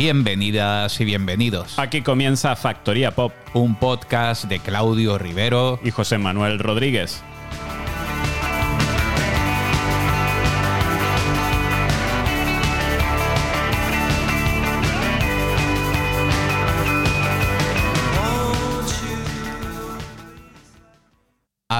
Bienvenidas y bienvenidos. Aquí comienza Factoría Pop, un podcast de Claudio Rivero y José Manuel Rodríguez.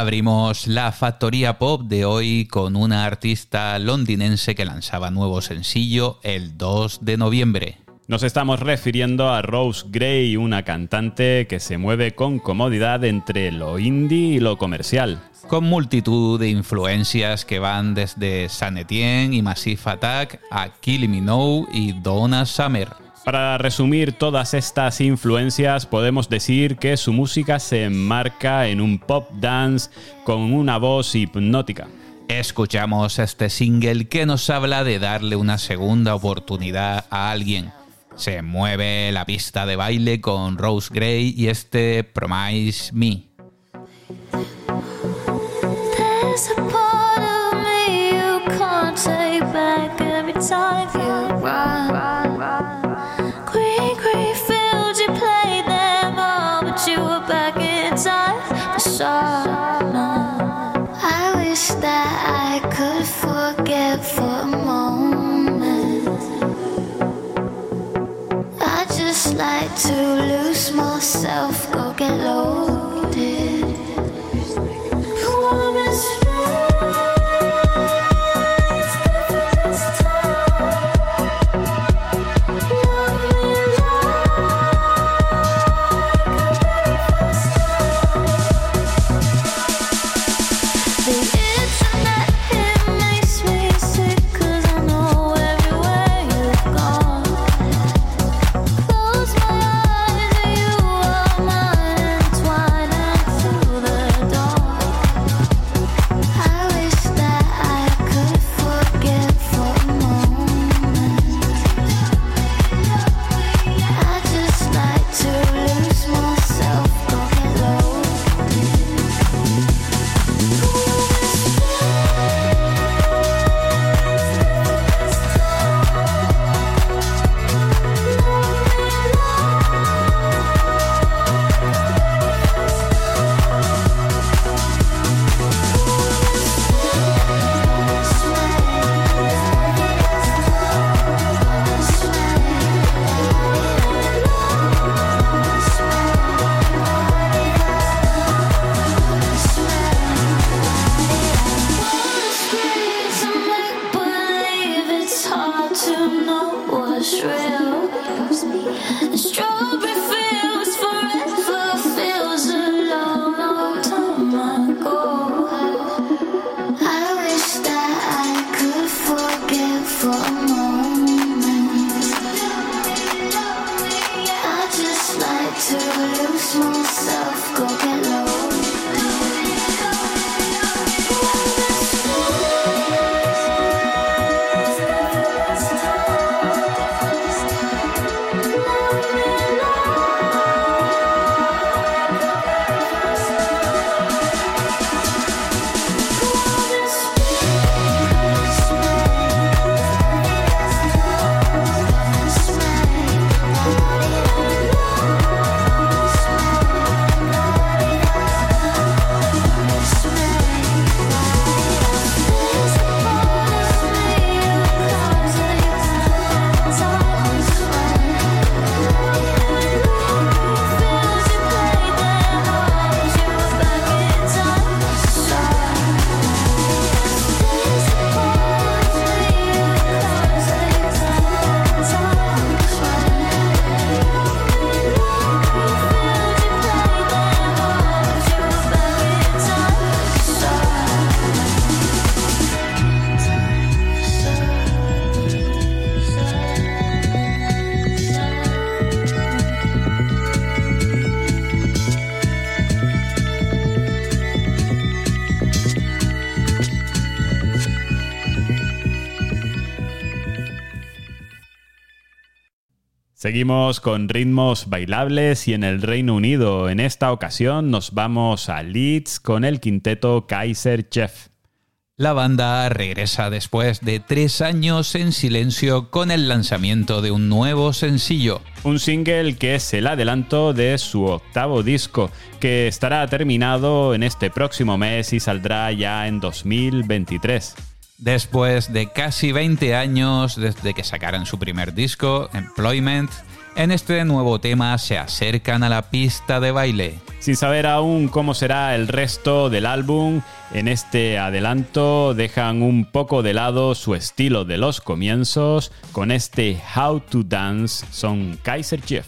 Abrimos la factoría pop de hoy con una artista londinense que lanzaba nuevo sencillo el 2 de noviembre. Nos estamos refiriendo a Rose Gray, una cantante que se mueve con comodidad entre lo indie y lo comercial. Con multitud de influencias que van desde San Etienne y Massive Attack a Kill Me Now y Donna Summer. Para resumir todas estas influencias, podemos decir que su música se enmarca en un pop dance con una voz hipnótica. Escuchamos este single que nos habla de darle una segunda oportunidad a alguien se mueve la pista de baile con Rose Gray y este Promise Me. yourself, go get low. Seguimos con ritmos bailables y en el Reino Unido. En esta ocasión nos vamos a Leeds con el quinteto Kaiser Chef. La banda regresa después de tres años en silencio con el lanzamiento de un nuevo sencillo. Un single que es el adelanto de su octavo disco, que estará terminado en este próximo mes y saldrá ya en 2023. Después de casi 20 años desde que sacaran su primer disco, Employment, en este nuevo tema se acercan a la pista de baile. Sin saber aún cómo será el resto del álbum, en este adelanto dejan un poco de lado su estilo de los comienzos con este How to Dance son Kaiser Chief.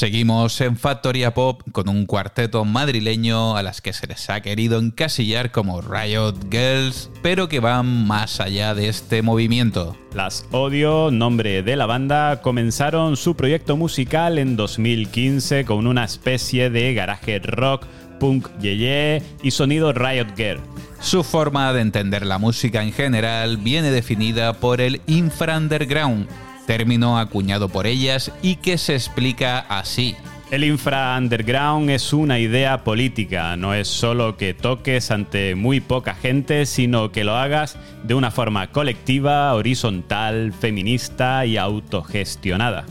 Seguimos en Factoría Pop con un cuarteto madrileño a las que se les ha querido encasillar como Riot Girls, pero que van más allá de este movimiento. Las Odio, nombre de la banda, comenzaron su proyecto musical en 2015 con una especie de garaje rock, punk yeye y sonido Riot Girl. Su forma de entender la música en general viene definida por el infra underground, término acuñado por ellas y que se explica así. El infra underground es una idea política, no es solo que toques ante muy poca gente, sino que lo hagas de una forma colectiva, horizontal, feminista y autogestionada.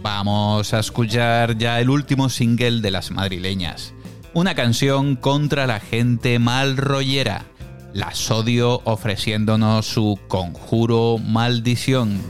Vamos a escuchar ya el último single de las madrileñas. Una canción contra la gente mal rollera. Las odio ofreciéndonos su conjuro maldición.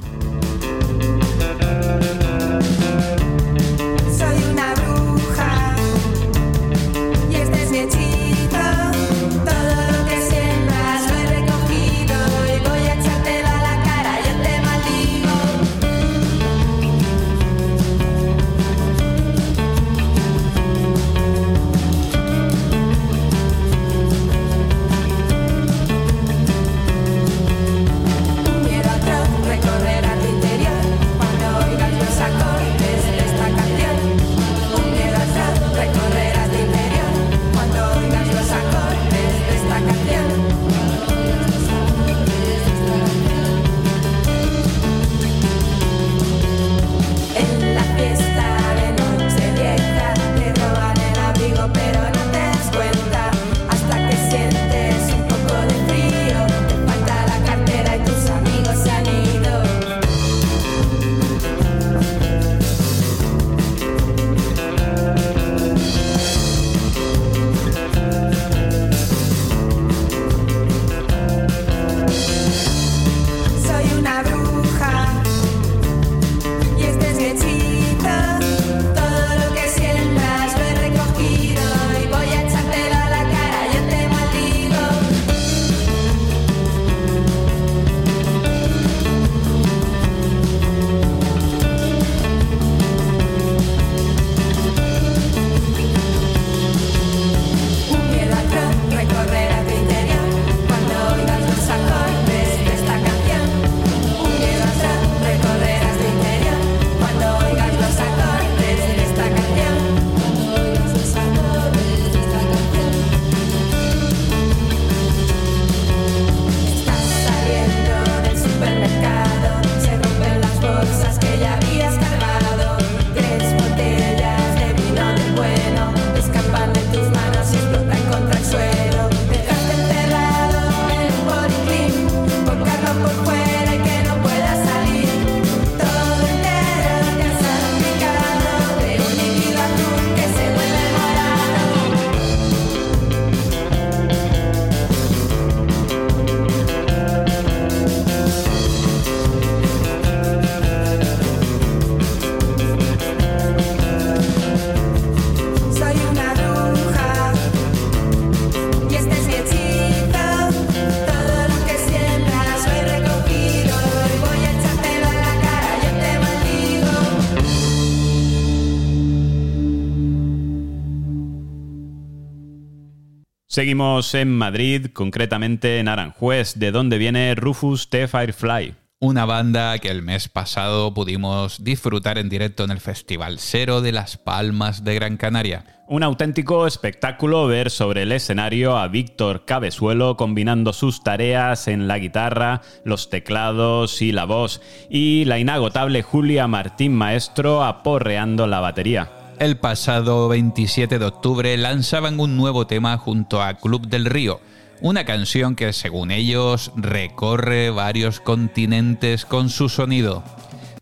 Seguimos en Madrid, concretamente en Aranjuez, de donde viene Rufus T. Firefly. Una banda que el mes pasado pudimos disfrutar en directo en el Festival Cero de Las Palmas de Gran Canaria. Un auténtico espectáculo ver sobre el escenario a Víctor Cabezuelo combinando sus tareas en la guitarra, los teclados y la voz, y la inagotable Julia Martín Maestro aporreando la batería. El pasado 27 de octubre lanzaban un nuevo tema junto a Club del Río, una canción que según ellos recorre varios continentes con su sonido.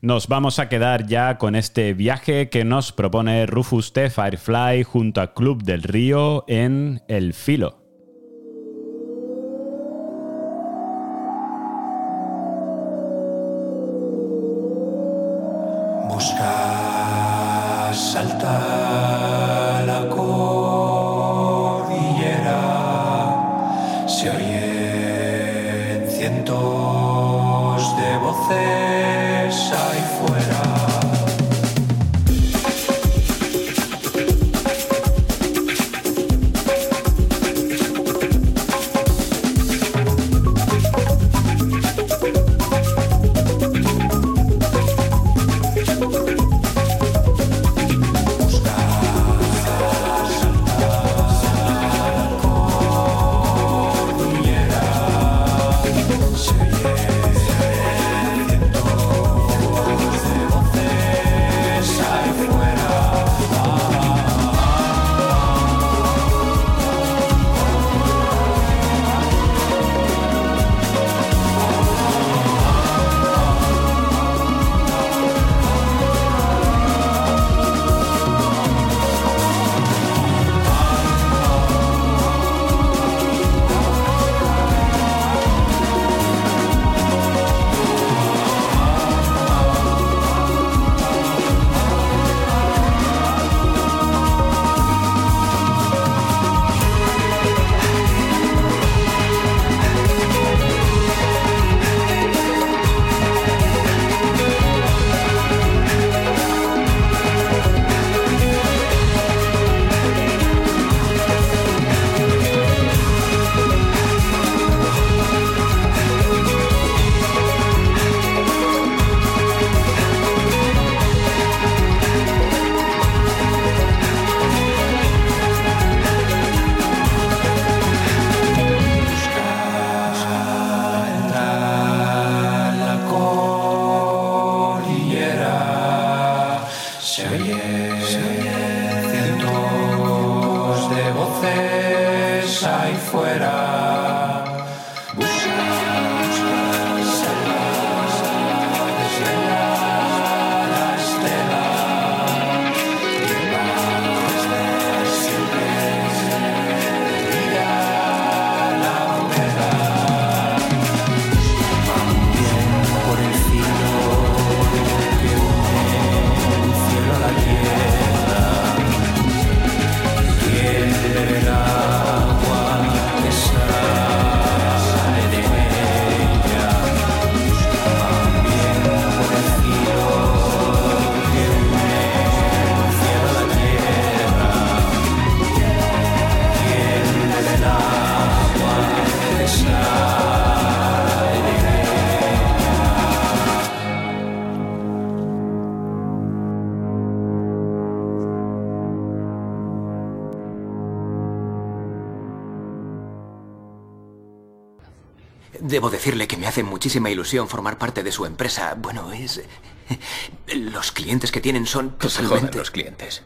Nos vamos a quedar ya con este viaje que nos propone Rufus T. Firefly junto a Club del Río en El Filo. Busca salta la cordillera, se oyen cientos de voces de voces ahí fuera. Debo decirle que me hace muchísima ilusión formar parte de su empresa. Bueno, es... Los clientes que tienen son Que se jodan totalmente... los clientes.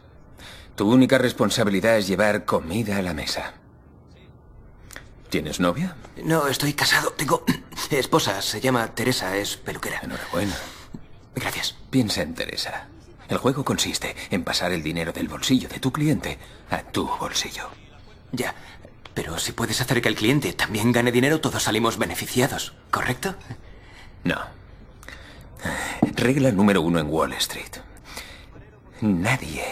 Tu única responsabilidad es llevar comida a la mesa. ¿Tienes novia? No, estoy casado. Tengo esposa. Se llama Teresa. Es peluquera. Enhorabuena. Gracias. Piensa en Teresa. El juego consiste en pasar el dinero del bolsillo de tu cliente a tu bolsillo. Ya. Pero si puedes hacer que el cliente también gane dinero, todos salimos beneficiados. ¿Correcto? No. Regla número uno en Wall Street. Nadie,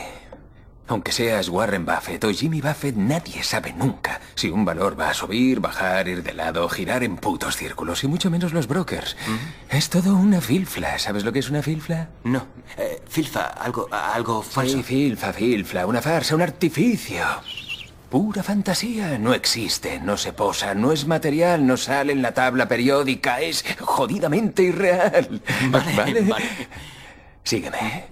aunque seas Warren Buffett o Jimmy Buffett, nadie sabe nunca si un valor va a subir, bajar, ir de lado, girar en putos círculos, y mucho menos los brokers. Es todo una filfla. ¿Sabes lo que es una filfla? No. Eh, filfa, algo, algo falso. Sí, filfa, filfla, una farsa, un artificio. Pura fantasía, no existe, no se posa, no es material, no sale en la tabla periódica, es jodidamente irreal. Vale, vale. Sígueme.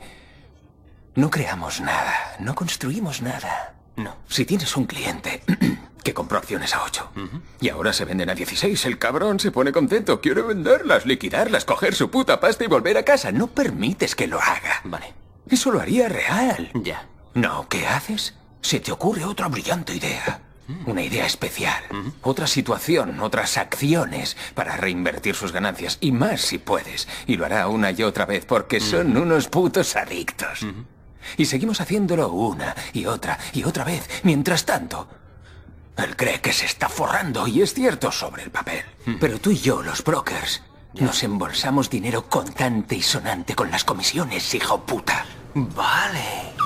No creamos nada, no construimos nada. No. Si tienes un cliente que compró acciones a 8 y ahora se venden a 16, el cabrón se pone contento, quiere venderlas, liquidarlas, coger su puta pasta y volver a casa. No permites que lo haga. Vale. Eso lo haría real. Ya. No, ¿qué haces? Se te ocurre otra brillante idea. Una idea especial. Otra situación, otras acciones para reinvertir sus ganancias. Y más si puedes. Y lo hará una y otra vez porque son unos putos adictos. Y seguimos haciéndolo una y otra y otra vez. Mientras tanto, él cree que se está forrando y es cierto sobre el papel. Pero tú y yo, los brokers, nos embolsamos dinero contante y sonante con las comisiones, hijo puta. Vale.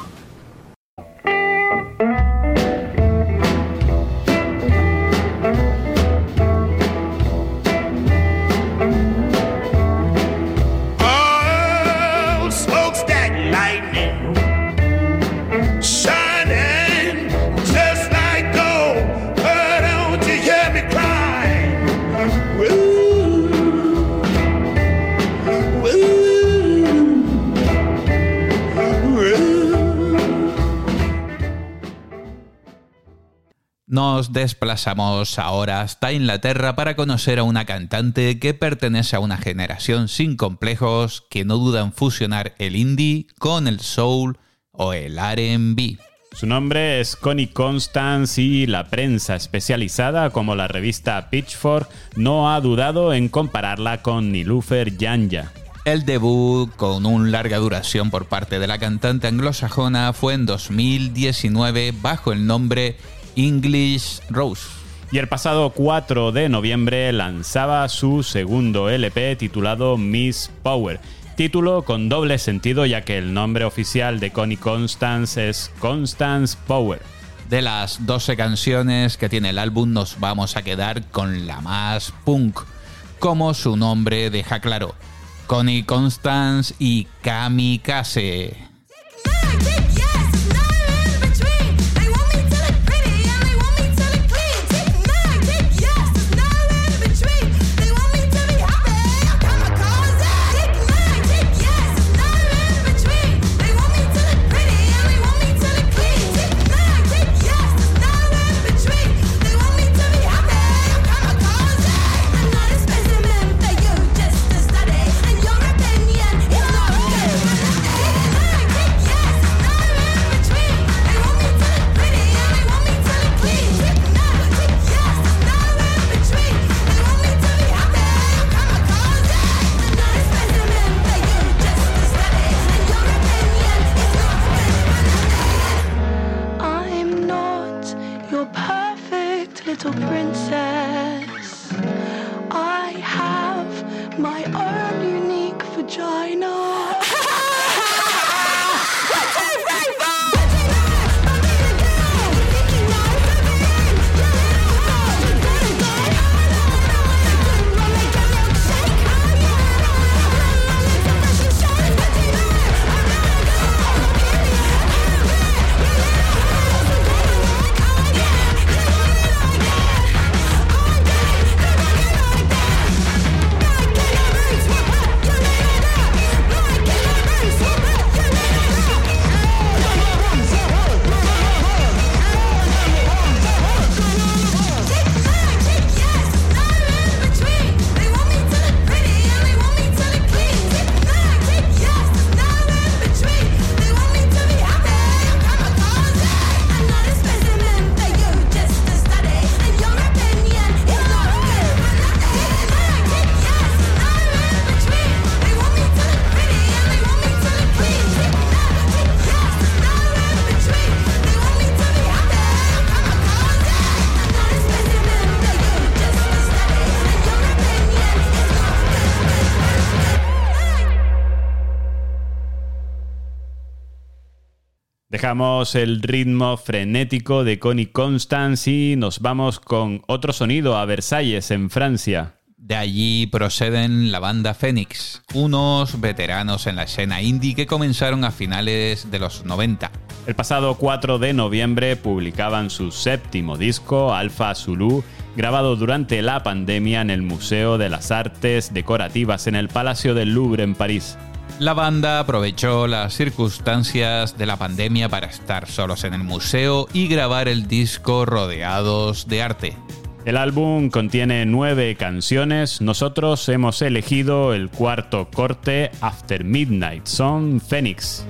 Nos desplazamos ahora hasta Inglaterra para conocer a una cantante que pertenece a una generación sin complejos que no duda en fusionar el indie con el soul o el RB. Su nombre es Connie Constance y la prensa especializada como la revista Pitchfork no ha dudado en compararla con Nilufer Janja. El debut con una larga duración por parte de la cantante anglosajona fue en 2019 bajo el nombre English Rose. Y el pasado 4 de noviembre lanzaba su segundo LP titulado Miss Power. Título con doble sentido ya que el nombre oficial de Connie Constance es Constance Power. De las 12 canciones que tiene el álbum nos vamos a quedar con la más punk, como su nombre deja claro, Connie Constance y Kamikaze. Dejamos el ritmo frenético de Connie Constance y nos vamos con otro sonido a Versalles, en Francia. De allí proceden la banda Phoenix, unos veteranos en la escena indie que comenzaron a finales de los 90. El pasado 4 de noviembre publicaban su séptimo disco, Alpha Zulu, grabado durante la pandemia en el Museo de las Artes Decorativas en el Palacio del Louvre en París. La banda aprovechó las circunstancias de la pandemia para estar solos en el museo y grabar el disco rodeados de arte. El álbum contiene nueve canciones. Nosotros hemos elegido el cuarto corte, After Midnight, son Phoenix.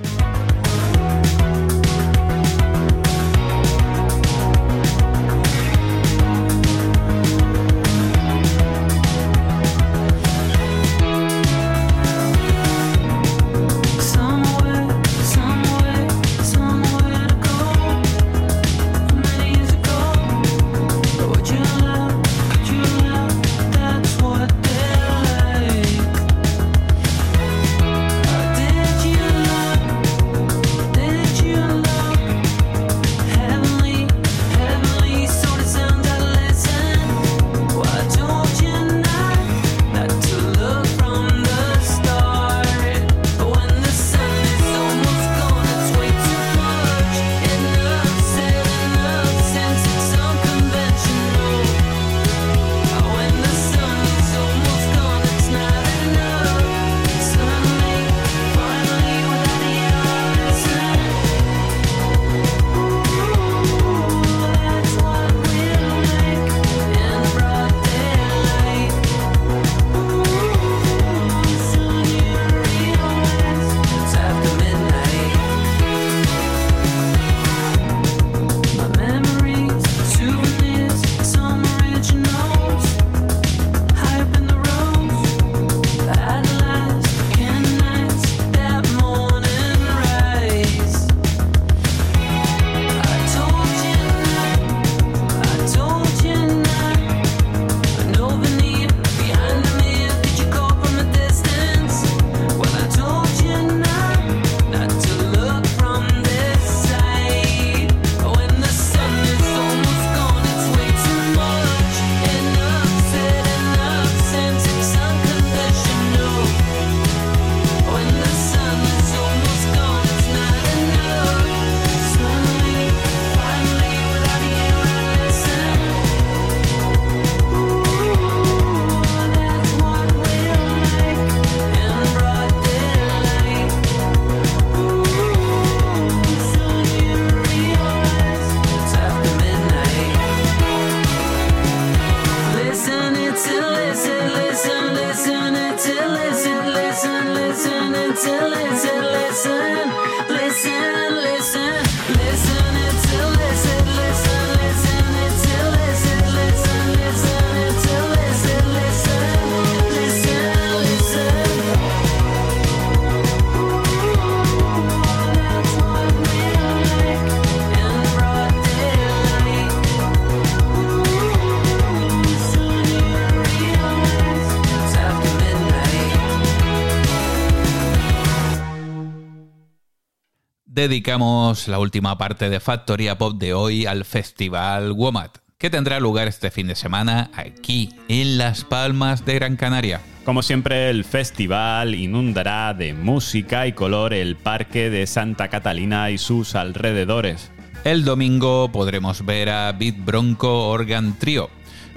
Dedicamos la última parte de Factoría Pop de hoy al Festival WOMAT, que tendrá lugar este fin de semana aquí, en Las Palmas de Gran Canaria. Como siempre, el festival inundará de música y color el Parque de Santa Catalina y sus alrededores. El domingo podremos ver a Beat Bronco Organ Trio,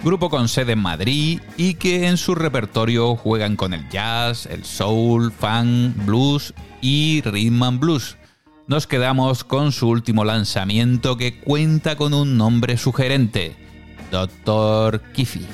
grupo con sede en Madrid y que en su repertorio juegan con el jazz, el soul, funk, blues y rhythm and blues. Nos quedamos con su último lanzamiento que cuenta con un nombre sugerente, Dr. Kiffy.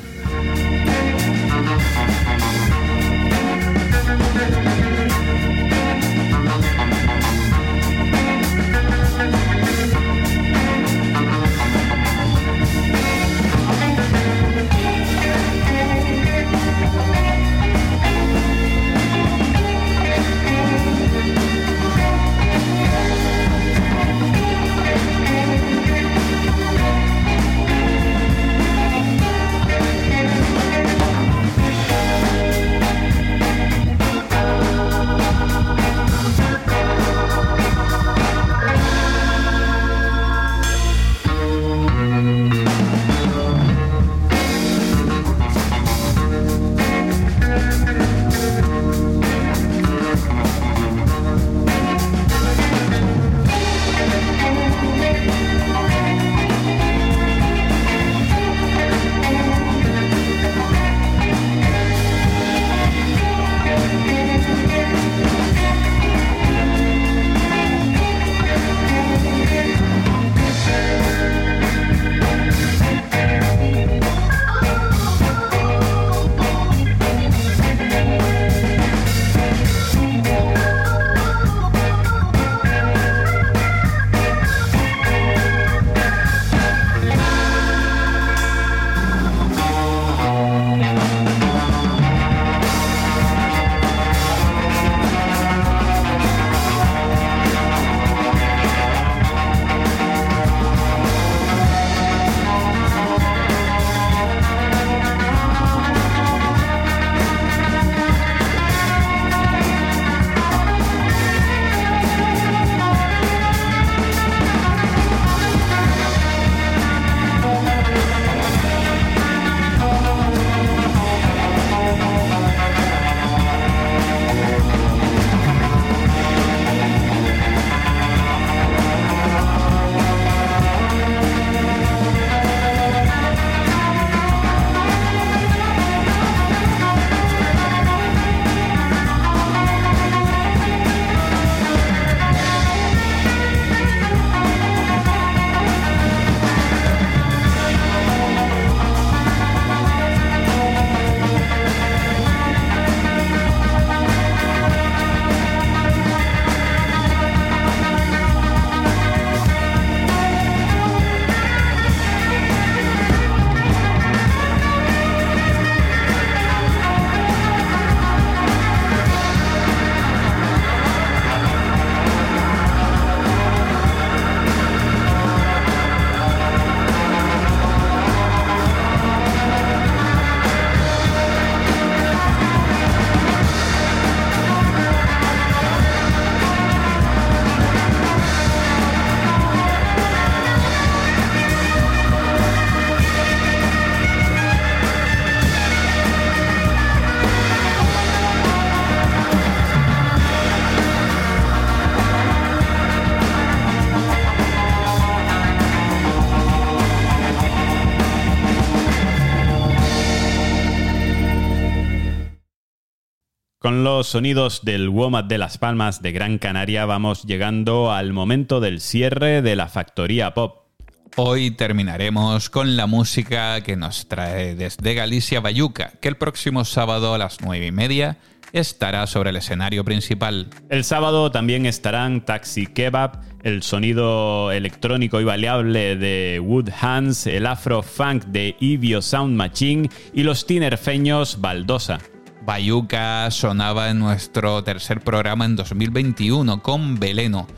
Los sonidos del WOMAD de Las Palmas de Gran Canaria vamos llegando al momento del cierre de la Factoría Pop. Hoy terminaremos con la música que nos trae desde Galicia Bayuca, que el próximo sábado a las nueve y media estará sobre el escenario principal. El sábado también estarán Taxi Kebab, el sonido electrónico y baleable de Wood Hands, el afro funk de Ivio Sound Machine y los tinerfeños Baldosa. Bayuca sonaba en nuestro tercer programa en 2021 con Veleno,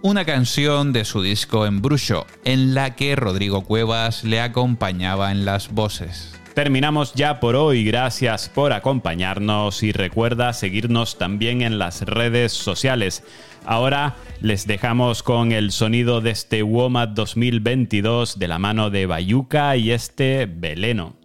una canción de su disco Embrucho, en la que Rodrigo Cuevas le acompañaba en las voces. Terminamos ya por hoy, gracias por acompañarnos y recuerda seguirnos también en las redes sociales. Ahora les dejamos con el sonido de este WOMAD 2022 de la mano de Bayuca y este Veleno.